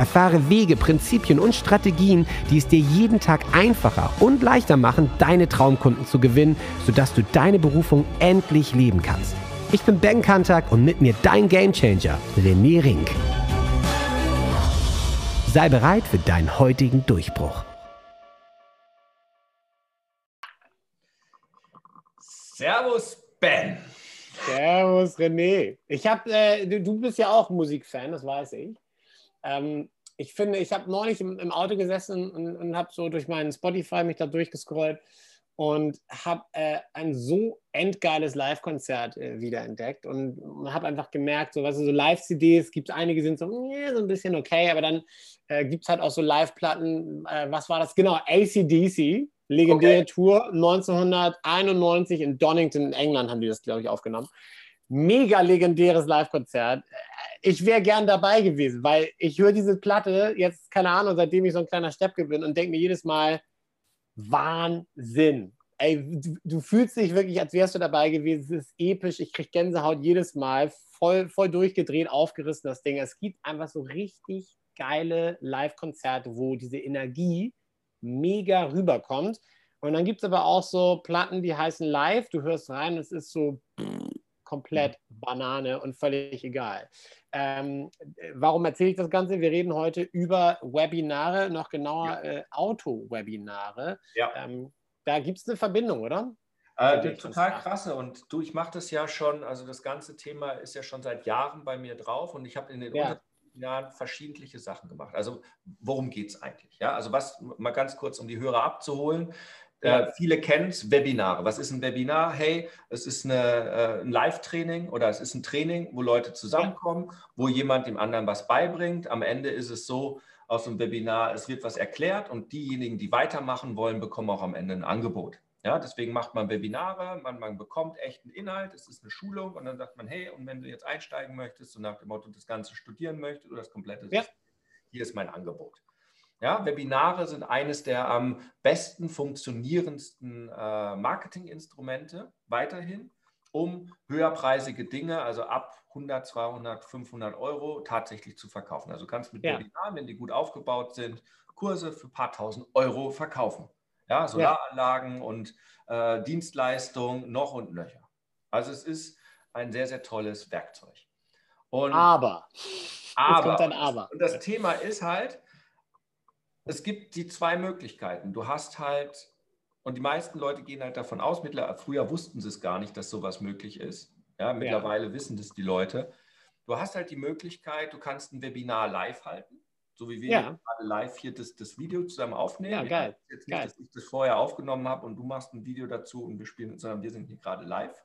Erfahre Wege, Prinzipien und Strategien, die es dir jeden Tag einfacher und leichter machen, deine Traumkunden zu gewinnen, sodass du deine Berufung endlich leben kannst. Ich bin Ben Kantak und mit mir dein Gamechanger, René Rink. Sei bereit für deinen heutigen Durchbruch. Servus, Ben. Servus, René. Ich habe, äh, du, du, bist ja auch Musikfan, das weiß ich. Ähm, ich finde, ich habe neulich im, im, Auto gesessen und, und habe so durch meinen Spotify mich da durchgescrollt und habe äh, ein so endgeiles Live-Konzert äh, wiederentdeckt und habe einfach gemerkt, so, weißt du, so Live-CDs gibt es einige, sind so, mh, so ein bisschen okay, aber dann äh, gibt es halt auch so Live-Platten, äh, was war das? Genau, ACDC, legendäre okay. Tour 1991 in Donington in England haben die das, glaube ich, aufgenommen. Mega legendäres Live-Konzert. Ich wäre gern dabei gewesen, weil ich höre diese Platte jetzt, keine Ahnung, seitdem ich so ein kleiner Steppke bin und denke mir jedes Mal, Wahnsinn. Ey, du, du, fühlst dich wirklich, als wärst du dabei gewesen. Es ist episch. Ich kriege Gänsehaut jedes Mal. Voll, voll durchgedreht, aufgerissen, das Ding. Es gibt einfach so richtig geile Live-Konzerte, wo diese Energie mega rüberkommt. Und dann gibt es aber auch so Platten, die heißen live. Du hörst rein, es ist so komplett Banane und völlig egal. Ähm, warum erzähle ich das Ganze? Wir reden heute über Webinare, noch genauer ja. äh, Auto-Webinare. Ja. Ähm, da gibt es eine Verbindung, oder? Äh, total krasse. Und du, ich mache das ja schon, also das ganze Thema ist ja schon seit Jahren bei mir drauf und ich habe in den ja. Jahren verschiedentliche Sachen gemacht. Also worum geht es eigentlich? Ja, also was, mal ganz kurz, um die Hörer abzuholen. Ja. Äh, viele kennen es, Webinare. Was ist ein Webinar? Hey, es ist eine, äh, ein Live-Training oder es ist ein Training, wo Leute zusammenkommen, ja. wo jemand dem anderen was beibringt. Am Ende ist es so, aus dem Webinar, es wird was erklärt und diejenigen, die weitermachen wollen, bekommen auch am Ende ein Angebot. Ja, deswegen macht man Webinare, man, man bekommt echten Inhalt, es ist eine Schulung und dann sagt man, hey, und wenn du jetzt einsteigen möchtest und nach dem Motto das Ganze studieren möchtest oder das komplette ja. hier ist mein Angebot. Ja, Webinare sind eines der am besten funktionierendsten äh, Marketinginstrumente weiterhin, um höherpreisige Dinge, also ab 100, 200, 500 Euro tatsächlich zu verkaufen. Also du kannst mit ja. Webinaren, wenn die gut aufgebaut sind, Kurse für ein paar tausend Euro verkaufen. Ja, Solaranlagen ja. und äh, Dienstleistungen noch und nöcher. Also es ist ein sehr, sehr tolles Werkzeug. Und aber. Aber. kommt ein aber. Und das Thema ist halt, es gibt die zwei Möglichkeiten. Du hast halt, und die meisten Leute gehen halt davon aus, mittlerweile, früher wussten sie es gar nicht, dass sowas möglich ist. Ja, mittlerweile ja. wissen das die Leute. Du hast halt die Möglichkeit, du kannst ein Webinar live halten, so wie wir ja. gerade live hier das, das Video zusammen aufnehmen. Ja, geil. Jetzt nicht, geil. dass ich das vorher aufgenommen habe und du machst ein Video dazu und wir spielen, sondern wir sind hier gerade live.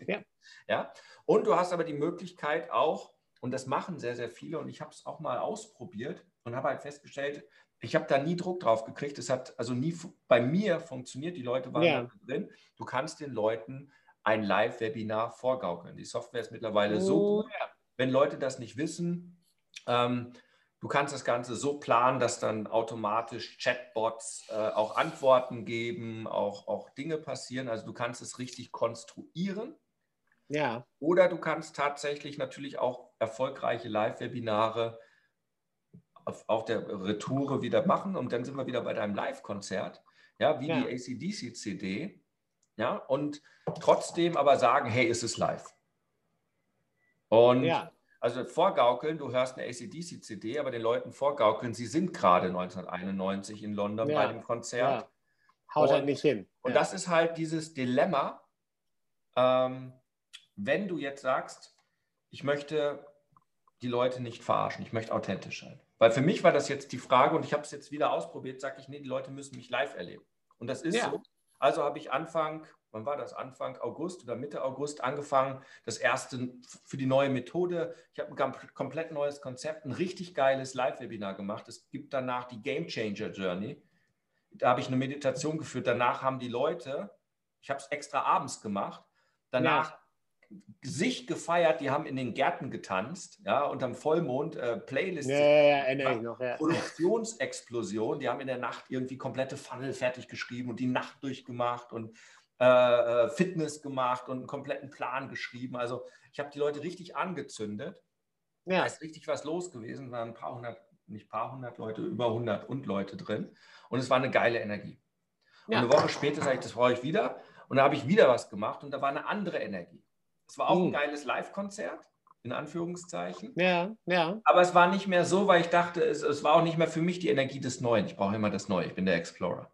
Ja. ja. Und du hast aber die Möglichkeit auch, und das machen sehr, sehr viele, und ich habe es auch mal ausprobiert und habe halt festgestellt, ich habe da nie Druck drauf gekriegt. Es hat also nie bei mir funktioniert. Die Leute waren ja. drin. Du kannst den Leuten ein Live-Webinar vorgaukeln. Die Software ist mittlerweile oh. so gut. Wenn Leute das nicht wissen, ähm, du kannst das Ganze so planen, dass dann automatisch Chatbots äh, auch Antworten geben, auch, auch Dinge passieren. Also du kannst es richtig konstruieren. Ja. Oder du kannst tatsächlich natürlich auch erfolgreiche Live-Webinare auf, auf der Retoure wieder machen und dann sind wir wieder bei deinem Live-Konzert, ja, wie ja. die ACDC-CD, ja, und trotzdem aber sagen, hey, ist es live. Und ja. also vorgaukeln, du hörst eine ACDC-CD, aber den Leuten vorgaukeln, sie sind gerade 1991 in London ja. bei dem Konzert. Ja. Haut halt und, halt nicht hin. Und das ist halt dieses Dilemma, ähm, wenn du jetzt sagst, ich möchte die Leute nicht verarschen, ich möchte authentisch sein. Weil für mich war das jetzt die Frage und ich habe es jetzt wieder ausprobiert, sage ich, nee, die Leute müssen mich live erleben. Und das ist ja. so. Also habe ich Anfang wann war das? Anfang August oder Mitte August angefangen, das erste für die neue Methode. Ich habe ein komplett neues Konzept, ein richtig geiles Live-Webinar gemacht. Es gibt danach die Game Changer Journey. Da habe ich eine Meditation geführt. Danach haben die Leute, ich habe es extra abends gemacht, danach ja sich gefeiert, die haben in den Gärten getanzt, ja, unterm Vollmond, äh, Playlist. Ja, ja, ja, noch. Produktionsexplosion, die haben in der Nacht irgendwie komplette Funnel fertig geschrieben und die Nacht durchgemacht und äh, äh, Fitness gemacht und einen kompletten Plan geschrieben. Also ich habe die Leute richtig angezündet. Ja. Da ist richtig was los gewesen, waren ein paar hundert, nicht paar hundert Leute, über hundert und Leute drin. Und es war eine geile Energie. Und eine Woche später sage ich, das brauche ich wieder. Und da habe ich wieder was gemacht und da war eine andere Energie. Es war auch ein hm. geiles Live-Konzert, in Anführungszeichen. Ja, ja. Aber es war nicht mehr so, weil ich dachte, es, es war auch nicht mehr für mich die Energie des Neuen. Ich brauche immer das Neue. Ich bin der Explorer.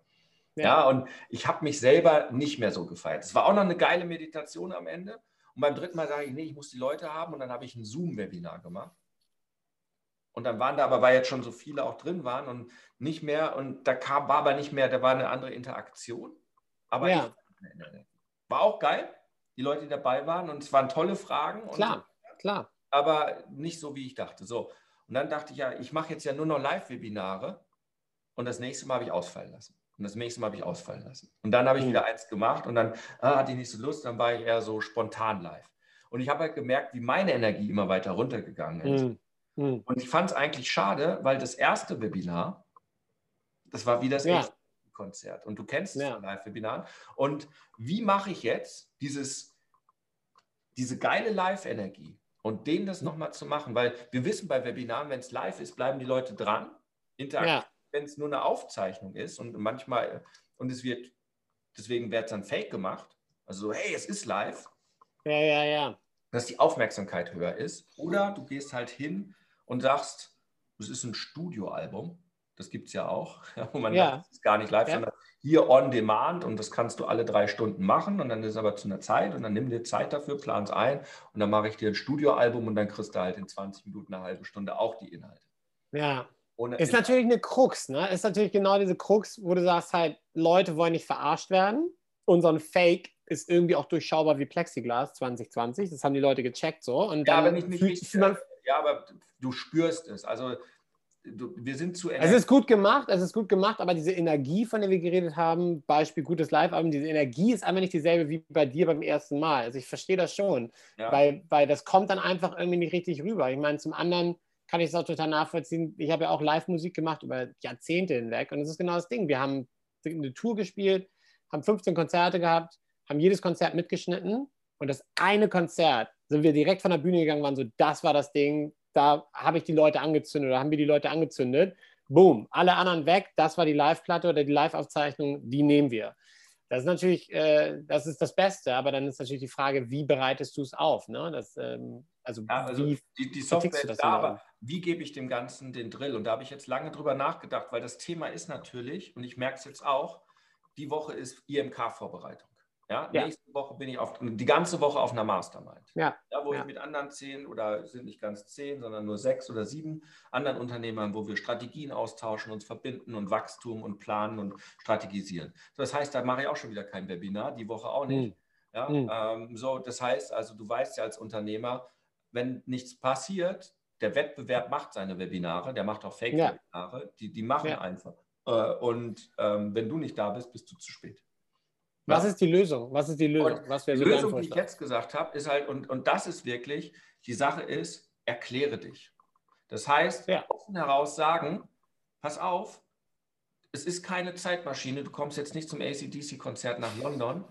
Ja, ja und ich habe mich selber nicht mehr so gefeiert. Es war auch noch eine geile Meditation am Ende. Und beim dritten Mal sage ich, nee, ich muss die Leute haben. Und dann habe ich ein Zoom-Webinar gemacht. Und dann waren da aber, weil jetzt schon so viele auch drin waren und nicht mehr, und da kam, war aber nicht mehr, da war eine andere Interaktion. Aber ja. war auch geil die Leute, die dabei waren. Und es waren tolle Fragen. Klar, und, klar. Aber nicht so, wie ich dachte. So. Und dann dachte ich ja, ich mache jetzt ja nur noch Live-Webinare und das nächste Mal habe ich ausfallen lassen. Und das nächste Mal habe ich ausfallen lassen. Und dann habe ich mhm. wieder eins gemacht und dann ah, hatte ich nicht so Lust, dann war ich eher so spontan live. Und ich habe halt gemerkt, wie meine Energie immer weiter runtergegangen ist. Mhm. Und ich fand es eigentlich schade, weil das erste Webinar, das war wie das ja. erste Konzert. Und du kennst es ja. von Live-Webinaren. Und wie mache ich jetzt dieses, diese geile Live-Energie und denen das nochmal zu machen? Weil wir wissen bei Webinaren, wenn es live ist, bleiben die Leute dran. Interaktiv, ja. wenn es nur eine Aufzeichnung ist und manchmal, und es wird, deswegen wird es dann fake gemacht. Also so, hey, es ist live. Ja, ja, ja. Dass die Aufmerksamkeit höher ist. Oder du gehst halt hin und sagst, es ist ein Studioalbum das gibt es ja auch, wo man ja. sagt, ist gar nicht live, ja. sondern hier on demand und das kannst du alle drei Stunden machen und dann ist es aber zu einer Zeit und dann nimm dir Zeit dafür, plan es ein und dann mache ich dir ein Studioalbum und dann kriegst du halt in 20 Minuten, eine halbe Stunde auch die Inhalte. Ja. Ohne ist natürlich eine Krux, ne? Ist natürlich genau diese Krux, wo du sagst halt, Leute wollen nicht verarscht werden. Unser Fake ist irgendwie auch durchschaubar wie Plexiglas 2020. Das haben die Leute gecheckt so. Und ja, aber nicht, nicht, nicht ja, aber du spürst es. Also wir sind zu Es ist gut gemacht, es ist gut gemacht, aber diese Energie, von der wir geredet haben, Beispiel gutes Live-Album, diese Energie ist einfach nicht dieselbe wie bei dir beim ersten Mal. Also ich verstehe das schon, ja. weil, weil das kommt dann einfach irgendwie nicht richtig rüber. Ich meine, zum anderen kann ich es auch total nachvollziehen. Ich habe ja auch Live-Musik gemacht über Jahrzehnte hinweg und das ist genau das Ding. Wir haben eine Tour gespielt, haben 15 Konzerte gehabt, haben jedes Konzert mitgeschnitten und das eine Konzert sind wir direkt von der Bühne gegangen, waren so, das war das Ding, da habe ich die Leute angezündet oder haben wir die Leute angezündet. Boom, alle anderen weg. Das war die Live-Platte oder die Live-Aufzeichnung, die nehmen wir. Das ist natürlich, äh, das ist das Beste, aber dann ist natürlich die Frage, wie bereitest du es auf? Ne? Das, ähm, also, ja, also wie, die, die Software ist da, aber wie gebe ich dem Ganzen den Drill? Und da habe ich jetzt lange drüber nachgedacht, weil das Thema ist natürlich, und ich merke es jetzt auch, die Woche ist IMK-Vorbereitung. Ja, ja, nächste Woche bin ich auf, die ganze Woche auf einer Mastermind. Ja. ja wo ja. ich mit anderen zehn oder sind nicht ganz zehn, sondern nur sechs oder sieben anderen Unternehmern, wo wir Strategien austauschen, uns verbinden und Wachstum und planen und strategisieren. So, das heißt, da mache ich auch schon wieder kein Webinar, die Woche auch nicht. Mhm. Ja, mhm. ähm, so, das heißt, also du weißt ja als Unternehmer, wenn nichts passiert, der Wettbewerb macht seine Webinare, der macht auch Fake-Webinare, die, die machen einfach. Äh, und ähm, wenn du nicht da bist, bist du zu spät. Was ist die Lösung? Was ist die Lösung? Was die so Lösung, die ich jetzt gesagt habe, ist halt, und, und das ist wirklich, die Sache ist, erkläre dich. Das heißt, ja. offen heraus sagen, pass auf, es ist keine Zeitmaschine, du kommst jetzt nicht zum ACDC-Konzert nach London,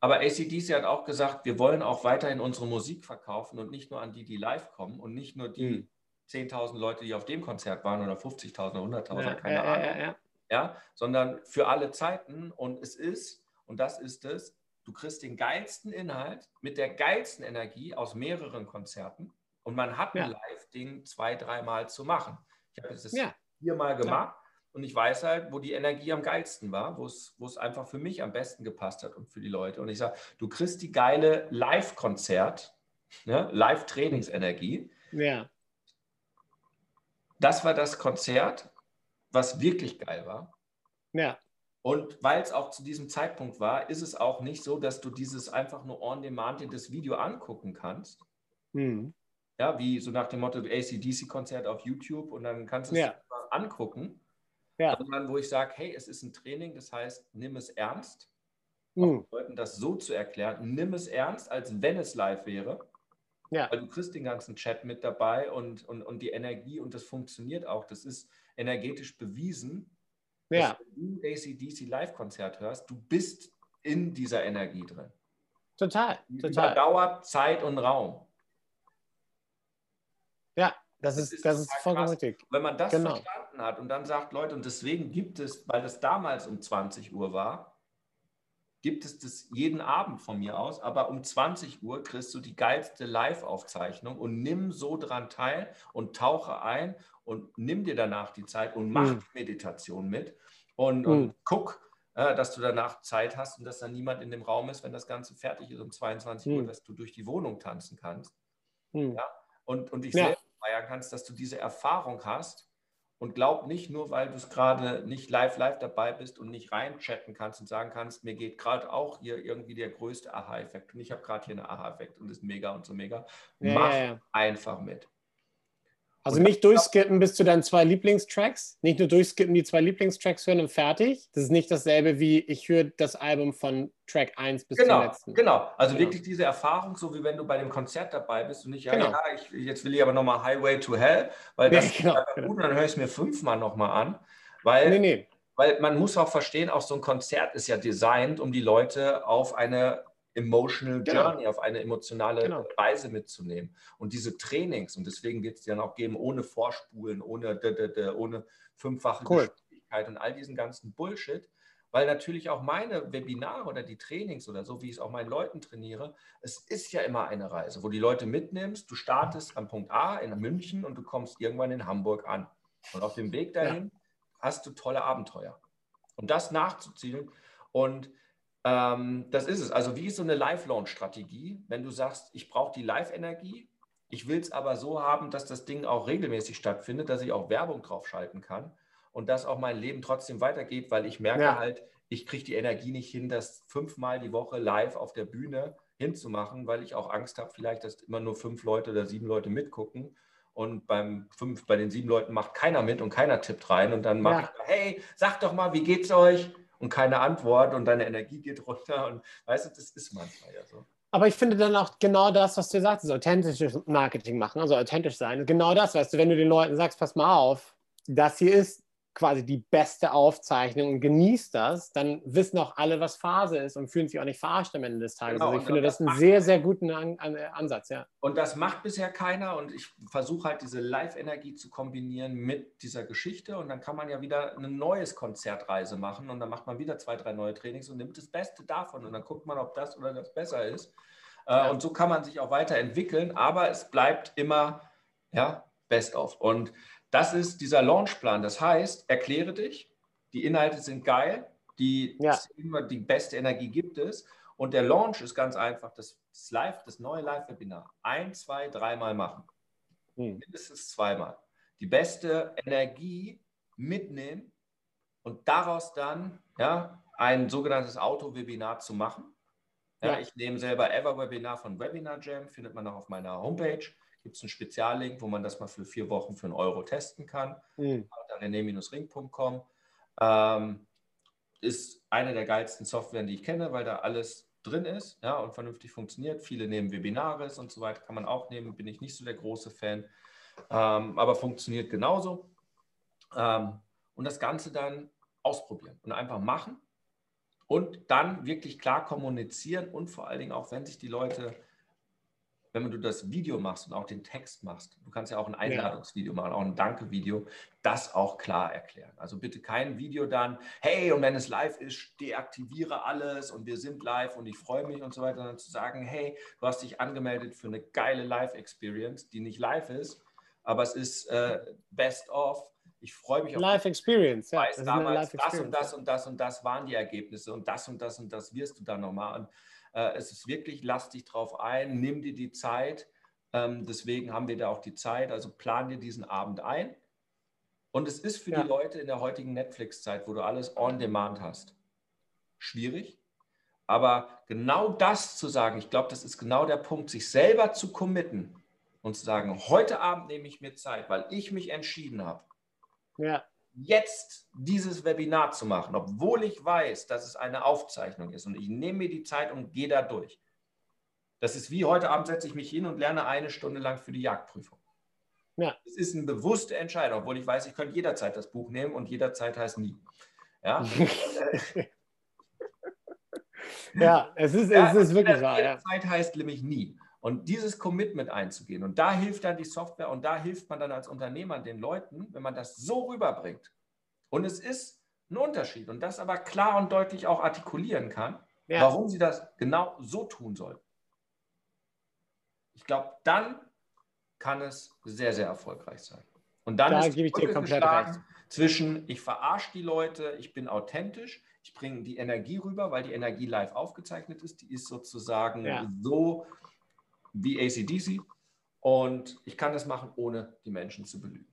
aber ACDC hat auch gesagt, wir wollen auch weiterhin unsere Musik verkaufen und nicht nur an die, die live kommen und nicht nur die mhm. 10.000 Leute, die auf dem Konzert waren oder 50.000 oder 100.000, ja, keine ja, Ahnung. Ja, sondern für alle Zeiten und es ist und das ist es, du kriegst den geilsten Inhalt mit der geilsten Energie aus mehreren Konzerten und man hat ein Live-Ding zwei, dreimal zu machen. Ich habe es ja. viermal gemacht ja. und ich weiß halt, wo die Energie am geilsten war, wo es, wo es einfach für mich am besten gepasst hat und für die Leute. Und ich sage, du kriegst die geile Live-Konzert, ne? Live-Trainingsenergie. Ja. Das war das Konzert, was wirklich geil war. Ja. Und weil es auch zu diesem Zeitpunkt war, ist es auch nicht so, dass du dieses einfach nur on demand das Video angucken kannst. Mhm. Ja, wie so nach dem Motto ACDC-Konzert auf YouTube und dann kannst du es ja. angucken. Ja. Sondern wo ich sage, hey, es ist ein Training, das heißt, nimm es ernst. Mhm. Leuten das so zu erklären, nimm es ernst, als wenn es live wäre. Ja. Weil du kriegst den ganzen Chat mit dabei und, und, und die Energie und das funktioniert auch. Das ist energetisch bewiesen ja. wenn du ACDC Live-Konzert hörst, du bist in dieser Energie drin. Total, Die total. Überdauert Zeit und Raum. Ja, das, das ist, ist, das ist vollkommen richtig. Wenn man das genau. verstanden hat und dann sagt, Leute, und deswegen gibt es, weil das damals um 20 Uhr war, gibt es das jeden Abend von mir aus, aber um 20 Uhr kriegst du die geilste Live-Aufzeichnung und nimm so dran teil und tauche ein und nimm dir danach die Zeit und mach mhm. Meditation mit und, und mhm. guck, äh, dass du danach Zeit hast und dass da niemand in dem Raum ist, wenn das Ganze fertig ist um 22 mhm. Uhr, dass du durch die Wohnung tanzen kannst. Mhm. Ja? Und, und dich ja. selbst feiern kannst, dass du diese Erfahrung hast. Und glaub nicht nur, weil du es gerade nicht live, live dabei bist und nicht reinchatten kannst und sagen kannst, mir geht gerade auch hier irgendwie der größte Aha-Effekt. Und ich habe gerade hier einen Aha-Effekt und ist mega und so mega. Ja, Mach einfach mit. Also nicht durchskippen bis zu deinen zwei Lieblingstracks, nicht nur durchskippen, die zwei Lieblingstracks hören und fertig. Das ist nicht dasselbe wie ich höre das Album von Track 1 bis genau, zum letzten. Genau, also genau. wirklich diese Erfahrung, so wie wenn du bei dem Konzert dabei bist und nicht, ja, genau. ja ich, jetzt will ich aber nochmal Highway to Hell, weil das ja, genau, ist gut, und dann höre ich es mir fünfmal nochmal an, weil, nee, nee. weil man muss auch verstehen, auch so ein Konzert ist ja designt, um die Leute auf eine Emotional genau. Journey, auf eine emotionale genau. Reise mitzunehmen. Und diese Trainings, und deswegen wird es dann auch geben, ohne Vorspulen, ohne, ohne fünffache cool. Geschwindigkeit und all diesen ganzen Bullshit, weil natürlich auch meine Webinare oder die Trainings oder so, wie ich es auch meinen Leuten trainiere, es ist ja immer eine Reise, wo die Leute mitnimmst, du startest am Punkt A in München und du kommst irgendwann in Hamburg an. Und auf dem Weg dahin ja. hast du tolle Abenteuer. Und das nachzuziehen und ähm, das ist es. Also wie ist so eine Live-Launch-Strategie, wenn du sagst, ich brauche die Live-Energie, ich will es aber so haben, dass das Ding auch regelmäßig stattfindet, dass ich auch Werbung drauf schalten kann und dass auch mein Leben trotzdem weitergeht, weil ich merke ja. halt, ich kriege die Energie nicht hin, das fünfmal die Woche live auf der Bühne hinzumachen, weil ich auch Angst habe, vielleicht, dass immer nur fünf Leute oder sieben Leute mitgucken und beim fünf, bei den sieben Leuten macht keiner mit und keiner tippt rein und dann mache ja. ich, hey, sag doch mal, wie geht's euch? Und keine Antwort und deine Energie geht runter. Und weißt du, das ist manchmal ja so. Aber ich finde dann auch genau das, was du sagst, authentisches Marketing machen, also authentisch sein. Genau das, weißt du, wenn du den Leuten sagst, pass mal auf, das hier ist quasi die beste Aufzeichnung und genießt das, dann wissen auch alle, was Phase ist und fühlen sich auch nicht verarscht am Ende des Tages. Genau, also ich finde das, das einen sehr, sehr guten An An Ansatz, ja. Und das macht bisher keiner und ich versuche halt diese Live-Energie zu kombinieren mit dieser Geschichte und dann kann man ja wieder eine neues Konzertreise machen und dann macht man wieder zwei, drei neue Trainings und nimmt das Beste davon und dann guckt man, ob das oder das besser ist. Äh, ja. Und so kann man sich auch weiterentwickeln, aber es bleibt immer ja, best of. Und das ist dieser Launchplan. Das heißt, erkläre dich, die Inhalte sind geil, die, ja. die beste Energie gibt es. Und der Launch ist ganz einfach, das, das Live, das neue Live-Webinar ein, zwei, dreimal machen. Hm. Mindestens zweimal. Die beste Energie mitnehmen und daraus dann ja, ein sogenanntes Auto-Webinar zu machen. Ja, ja. Ich nehme selber Ever-Webinar von Webinar Jam, findet man auch auf meiner Homepage gibt es einen Speziallink, wo man das mal für vier Wochen für einen Euro testen kann. Mhm. rené-ring.com. Ähm, ist eine der geilsten Software, die ich kenne, weil da alles drin ist ja, und vernünftig funktioniert. Viele nehmen Webinares und so weiter, kann man auch nehmen, bin ich nicht so der große Fan, ähm, aber funktioniert genauso. Ähm, und das Ganze dann ausprobieren und einfach machen und dann wirklich klar kommunizieren und vor allen Dingen auch, wenn sich die Leute wenn du das Video machst und auch den Text machst, du kannst ja auch ein Einladungsvideo machen, auch ein Danke-Video, das auch klar erklären. Also bitte kein Video dann, hey, und wenn es live ist, deaktiviere alles und wir sind live und ich freue mich und so weiter, sondern zu sagen, hey, du hast dich angemeldet für eine geile Live-Experience, die nicht live ist, aber es ist äh, best of. Ich freue mich auf Live Experience, ja. Weiß, damals das und das und das und das waren die Ergebnisse und das und das und das wirst du dann nochmal. Und äh, es ist wirklich, lass dich drauf ein, nimm dir die Zeit. Ähm, deswegen haben wir da auch die Zeit. Also plan dir diesen Abend ein. Und es ist für ja. die Leute in der heutigen Netflix-Zeit, wo du alles on demand hast, schwierig. Aber genau das zu sagen, ich glaube, das ist genau der Punkt, sich selber zu committen und zu sagen, heute Abend nehme ich mir Zeit, weil ich mich entschieden habe, ja. Jetzt dieses Webinar zu machen, obwohl ich weiß, dass es eine Aufzeichnung ist und ich nehme mir die Zeit und gehe da durch. Das ist wie heute Abend setze ich mich hin und lerne eine Stunde lang für die Jagdprüfung. Ja. Es ist eine bewusste Entscheidung, obwohl ich weiß, ich könnte jederzeit das Buch nehmen und jederzeit heißt nie. Ja, ja es ist, ja, es ist wirklich wahr. Jederzeit ja. heißt nämlich nie. Und dieses Commitment einzugehen. Und da hilft dann die Software und da hilft man dann als Unternehmer den Leuten, wenn man das so rüberbringt. Und es ist ein Unterschied und das aber klar und deutlich auch artikulieren kann, ja. warum sie das genau so tun sollen. Ich glaube, dann kann es sehr, sehr erfolgreich sein. Und dann da ist gebe ich dir komplett recht. zwischen, ich verarsche die Leute, ich bin authentisch, ich bringe die Energie rüber, weil die Energie live aufgezeichnet ist. Die ist sozusagen ja. so wie ACDC. Und ich kann das machen, ohne die Menschen zu belügen.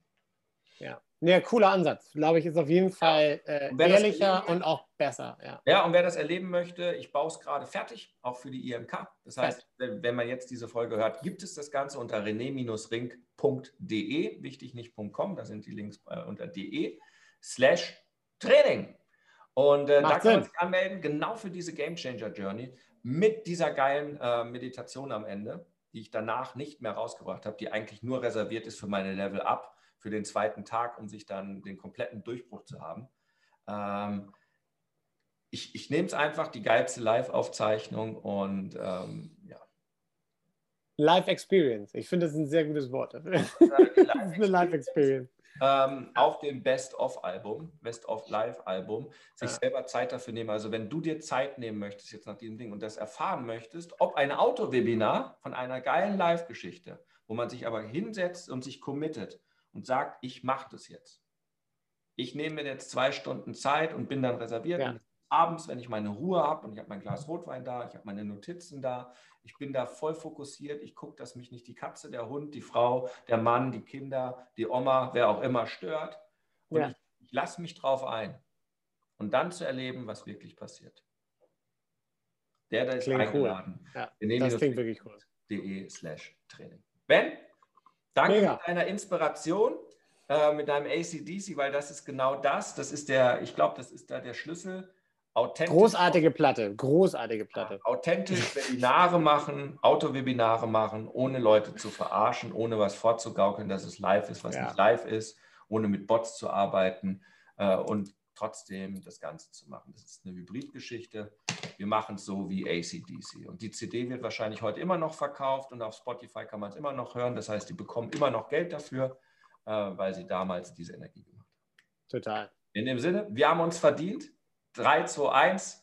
Ja, ja cooler Ansatz. Glaube ich, ist auf jeden Fall äh, ehrlicher und auch besser. Ja. ja, und wer das erleben möchte, ich baue es gerade fertig, auch für die IMK. Das heißt, wenn, wenn man jetzt diese Folge hört, gibt es das Ganze unter rené-ring.de, wichtig nicht .com, da sind die Links äh, unter de slash Training. Und äh, da kann man sich anmelden, genau für diese Game Changer Journey mit dieser geilen äh, Meditation am Ende, die ich danach nicht mehr rausgebracht habe, die eigentlich nur reserviert ist für meine Level Up, für den zweiten Tag, um sich dann den kompletten Durchbruch zu haben. Ähm, ich, ich nehme es einfach, die geilste Live-Aufzeichnung und ähm, ja. Live Experience. Ich finde, das ist ein sehr gutes Wort dafür. das ist eine Live Experience ähm, auf dem Best-of-Album, Best-of-Live-Album, sich ja. selber Zeit dafür nehmen. Also wenn du dir Zeit nehmen möchtest jetzt nach diesem Ding und das erfahren möchtest, ob ein Autowebinar von einer geilen Live-Geschichte, wo man sich aber hinsetzt und sich committet und sagt, ich mache das jetzt. Ich nehme mir jetzt zwei Stunden Zeit und bin dann reserviert. Ja. Abends, wenn ich meine Ruhe habe und ich habe mein Glas Rotwein da, ich habe meine Notizen da, ich bin da voll fokussiert. Ich gucke, dass mich nicht die Katze, der Hund, die Frau, der Mann, die Kinder, die Oma, wer auch immer stört. Und ja. ich, ich lasse mich drauf ein. Und dann zu erleben, was wirklich passiert. Der, der ist klingt eingeladen. Cool. Ja, das klingt wirklich cool. De slash Training. Ben, danke Mega. für deine Inspiration äh, mit deinem ACDC, weil das ist genau das. Das ist der, ich glaube, das ist da der Schlüssel Authentisch großartige Platte, großartige Platte. authentisch Webinare machen, Auto-Webinare machen, ohne Leute zu verarschen, ohne was vorzugaukeln, dass es live ist, was ja. nicht live ist, ohne mit Bots zu arbeiten äh, und trotzdem das Ganze zu machen. Das ist eine Hybridgeschichte. Wir machen es so wie ACDC. Und die CD wird wahrscheinlich heute immer noch verkauft und auf Spotify kann man es immer noch hören. Das heißt, die bekommen immer noch Geld dafür, äh, weil sie damals diese Energie gemacht haben. Total. In dem Sinne, wir haben uns verdient. 3, 2, 1.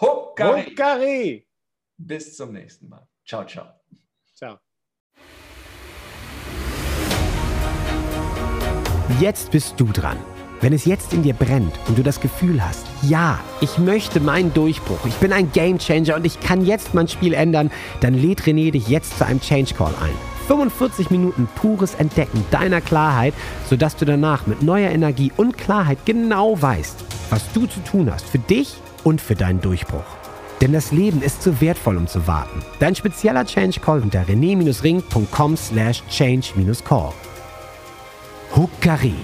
Huckari. Huckari. Bis zum nächsten Mal. Ciao, ciao. Ciao. Jetzt bist du dran. Wenn es jetzt in dir brennt und du das Gefühl hast, ja, ich möchte meinen Durchbruch, ich bin ein Gamechanger und ich kann jetzt mein Spiel ändern, dann lädt René dich jetzt zu einem Change Call ein. 45 Minuten pures Entdecken deiner Klarheit, sodass du danach mit neuer Energie und Klarheit genau weißt, was du zu tun hast für dich und für deinen Durchbruch. Denn das Leben ist zu wertvoll, um zu warten. Dein spezieller Change Call unter rené-ring.com slash change-call. Huckari